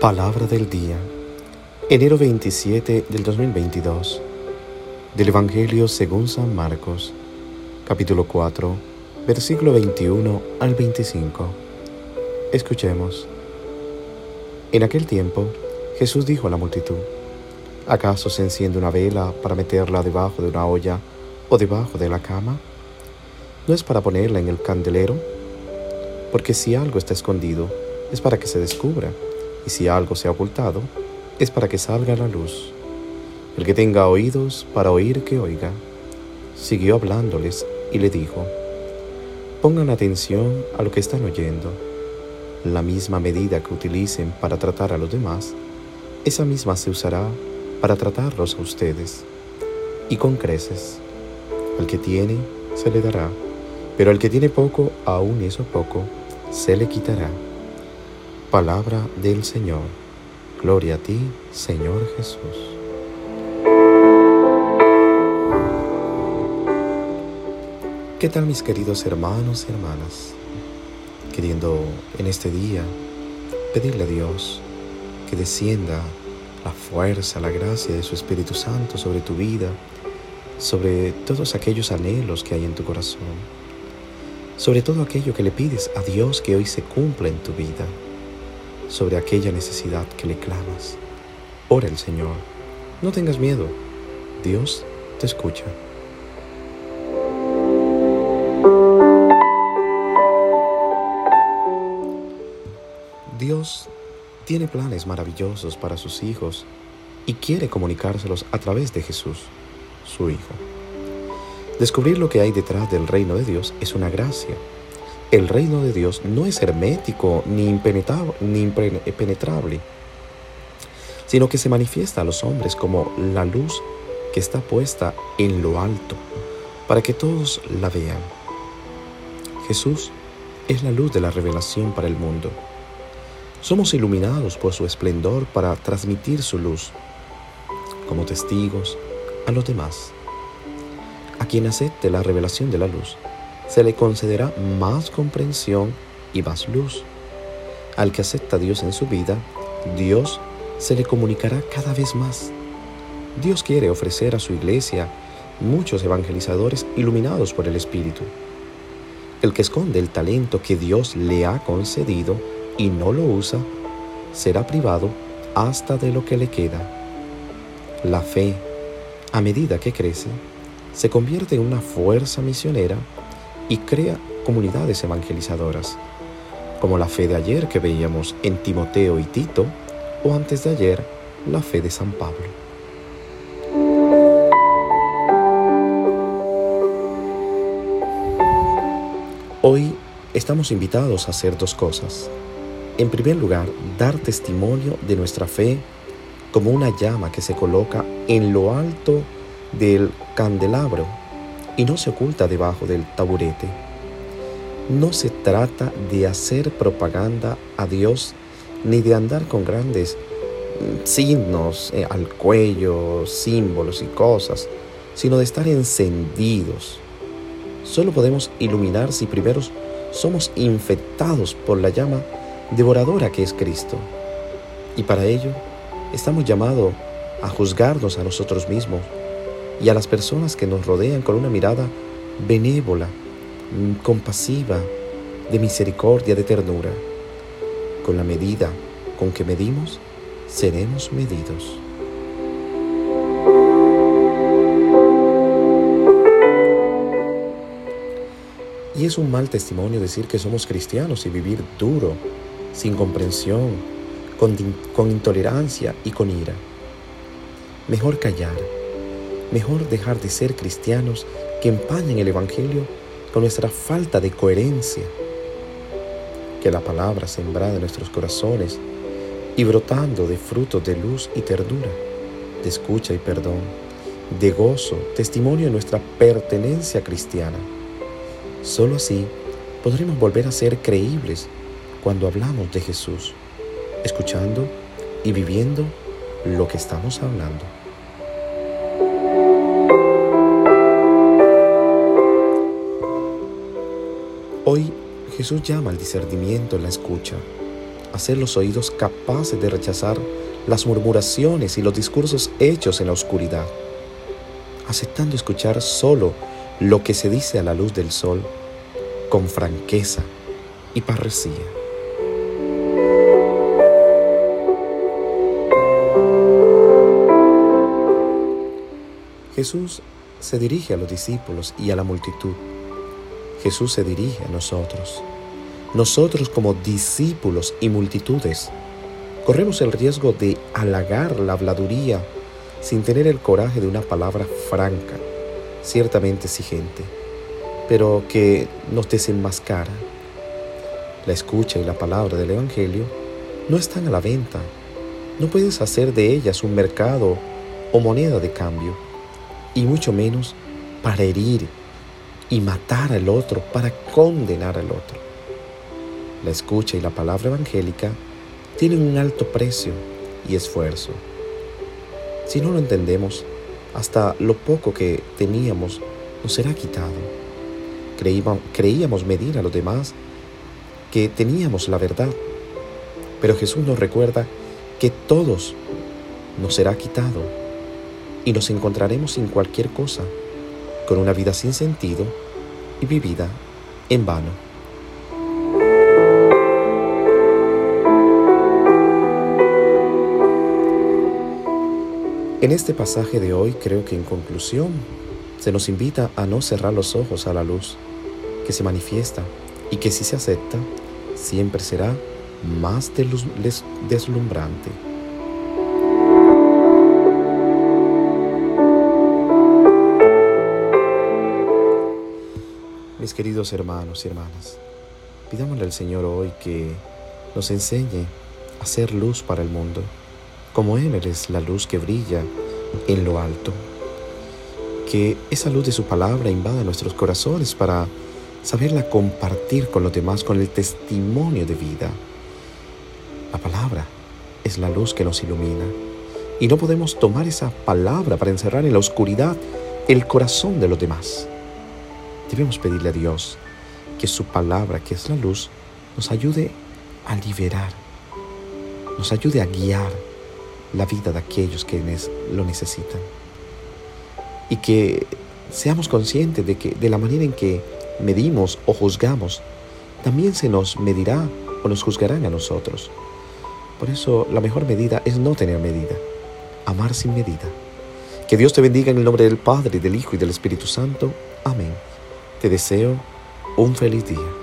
Palabra del día, enero 27 del 2022, del Evangelio según San Marcos, capítulo 4, versículo 21 al 25. Escuchemos. En aquel tiempo, Jesús dijo a la multitud, ¿acaso se enciende una vela para meterla debajo de una olla o debajo de la cama? ¿No es para ponerla en el candelero? Porque si algo está escondido, es para que se descubra y si algo se ha ocultado, es para que salga a la luz. El que tenga oídos para oír, que oiga. Siguió hablándoles y le dijo, pongan atención a lo que están oyendo. La misma medida que utilicen para tratar a los demás, esa misma se usará para tratarlos a ustedes. Y con creces. Al que tiene, se le dará, pero al que tiene poco, aún eso poco, se le quitará. Palabra del Señor. Gloria a ti, Señor Jesús. ¿Qué tal mis queridos hermanos y hermanas? Queriendo en este día pedirle a Dios que descienda la fuerza, la gracia de su Espíritu Santo sobre tu vida, sobre todos aquellos anhelos que hay en tu corazón, sobre todo aquello que le pides a Dios que hoy se cumpla en tu vida sobre aquella necesidad que le clamas. Ora el Señor. No tengas miedo. Dios te escucha. Dios tiene planes maravillosos para sus hijos y quiere comunicárselos a través de Jesús, su Hijo. Descubrir lo que hay detrás del reino de Dios es una gracia el reino de Dios no es hermético ni impenetrable, sino que se manifiesta a los hombres como la luz que está puesta en lo alto, para que todos la vean. Jesús es la luz de la revelación para el mundo. Somos iluminados por su esplendor para transmitir su luz como testigos a los demás. A quien acepte la revelación de la luz, se le concederá más comprensión y más luz. Al que acepta a Dios en su vida, Dios se le comunicará cada vez más. Dios quiere ofrecer a su iglesia muchos evangelizadores iluminados por el Espíritu. El que esconde el talento que Dios le ha concedido y no lo usa, será privado hasta de lo que le queda. La fe, a medida que crece, se convierte en una fuerza misionera y crea comunidades evangelizadoras, como la fe de ayer que veíamos en Timoteo y Tito, o antes de ayer, la fe de San Pablo. Hoy estamos invitados a hacer dos cosas. En primer lugar, dar testimonio de nuestra fe como una llama que se coloca en lo alto del candelabro y no se oculta debajo del taburete. No se trata de hacer propaganda a Dios ni de andar con grandes mm, signos eh, al cuello, símbolos y cosas, sino de estar encendidos. Solo podemos iluminar si primero somos infectados por la llama devoradora que es Cristo. Y para ello estamos llamados a juzgarnos a nosotros mismos y a las personas que nos rodean con una mirada benévola, mm, compasiva, de misericordia, de ternura. Con la medida con que medimos, seremos medidos. Y es un mal testimonio decir que somos cristianos y vivir duro, sin comprensión, con, con intolerancia y con ira. Mejor callar Mejor dejar de ser cristianos que empañen el Evangelio con nuestra falta de coherencia. Que la palabra sembrada en nuestros corazones y brotando de frutos de luz y ternura, de escucha y perdón, de gozo, testimonio de nuestra pertenencia cristiana. Solo así podremos volver a ser creíbles cuando hablamos de Jesús, escuchando y viviendo lo que estamos hablando. Jesús llama al discernimiento en la escucha. hacer los oídos capaces de rechazar las murmuraciones y los discursos hechos en la oscuridad, aceptando escuchar solo lo que se dice a la luz del sol con franqueza y parresía. Jesús se dirige a los discípulos y a la multitud. Jesús se dirige a nosotros. Nosotros como discípulos y multitudes corremos el riesgo de halagar la habladuría sin tener el coraje de una palabra franca, ciertamente exigente, pero que nos desenmascara. La escucha y la palabra del Evangelio no están a la venta. No puedes hacer de ellas un mercado o moneda de cambio, y mucho menos para herir y matar al otro, para condenar al otro. La escucha y la palabra evangélica tienen un alto precio y esfuerzo. Si no lo entendemos, hasta lo poco que teníamos nos será quitado. Creíamos, medir a los demás que teníamos la verdad, pero Jesús nos recuerda que todos nos será quitado y nos encontraremos sin cualquier cosa, con una vida sin sentido y vivida en vano. En este pasaje de hoy creo que en conclusión se nos invita a no cerrar los ojos a la luz que se manifiesta y que si se acepta siempre será más deslumbrante. Mis queridos hermanos y hermanas, pidámosle al Señor hoy que nos enseñe a ser luz para el mundo como Él es la luz que brilla en lo alto. Que esa luz de su palabra invada nuestros corazones para saberla compartir con los demás con el testimonio de vida. La palabra es la luz que nos ilumina y no podemos tomar esa palabra para encerrar en la oscuridad el corazón de los demás. Debemos pedirle a Dios que su palabra, que es la luz, nos ayude a liberar, nos ayude a guiar la vida de aquellos que lo necesitan. Y que seamos conscientes de que de la manera en que medimos o juzgamos, también se nos medirá o nos juzgarán a nosotros. Por eso la mejor medida es no tener medida, amar sin medida. Que Dios te bendiga en el nombre del Padre, del Hijo y del Espíritu Santo. Amén. Te deseo un feliz día.